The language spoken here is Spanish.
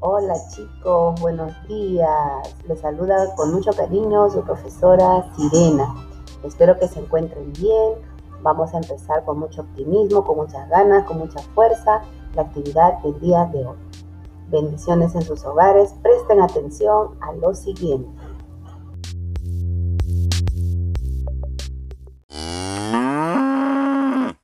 Hola chicos, buenos días. Les saluda con mucho cariño su profesora Sirena. Espero que se encuentren bien. Vamos a empezar con mucho optimismo, con muchas ganas, con mucha fuerza la actividad del día de hoy. Bendiciones en sus hogares. Presten atención a lo siguiente.